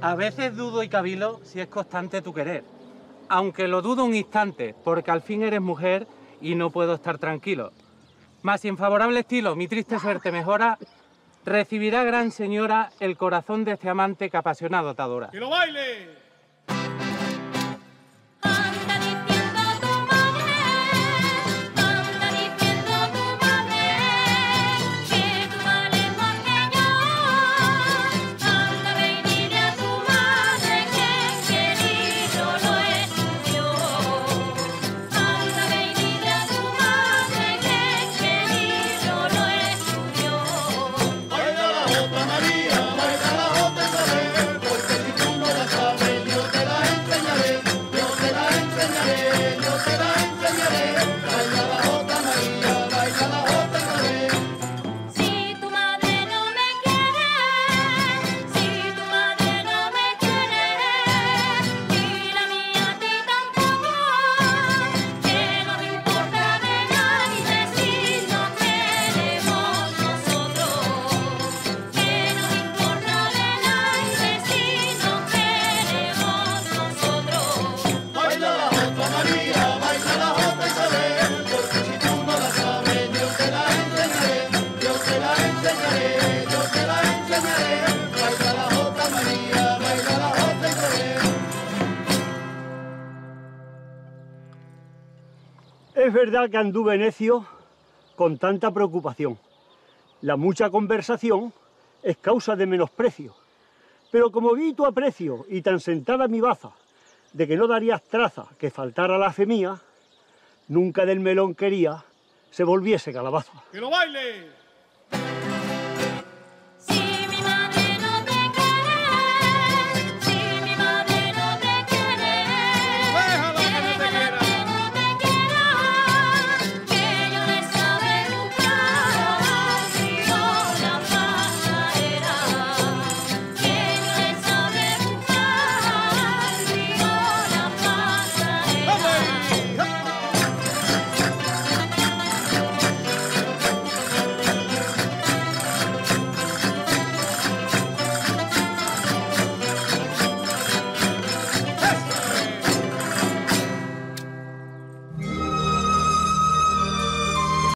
A veces dudo y cabilo si es constante tu querer, aunque lo dudo un instante, porque al fin eres mujer y no puedo estar tranquilo. Mas si en favorable estilo mi triste suerte mejora, recibirá gran señora el corazón de este amante que apasionado te adora. Lo baile! Enseñaré, yo te la Es verdad que anduve necio con tanta preocupación. La mucha conversación es causa de menosprecio. Pero como vi tu aprecio y tan sentada mi baza de que no darías traza que faltara la fe mía, nunca del melón quería se volviese calabaza. ¡Que lo baile!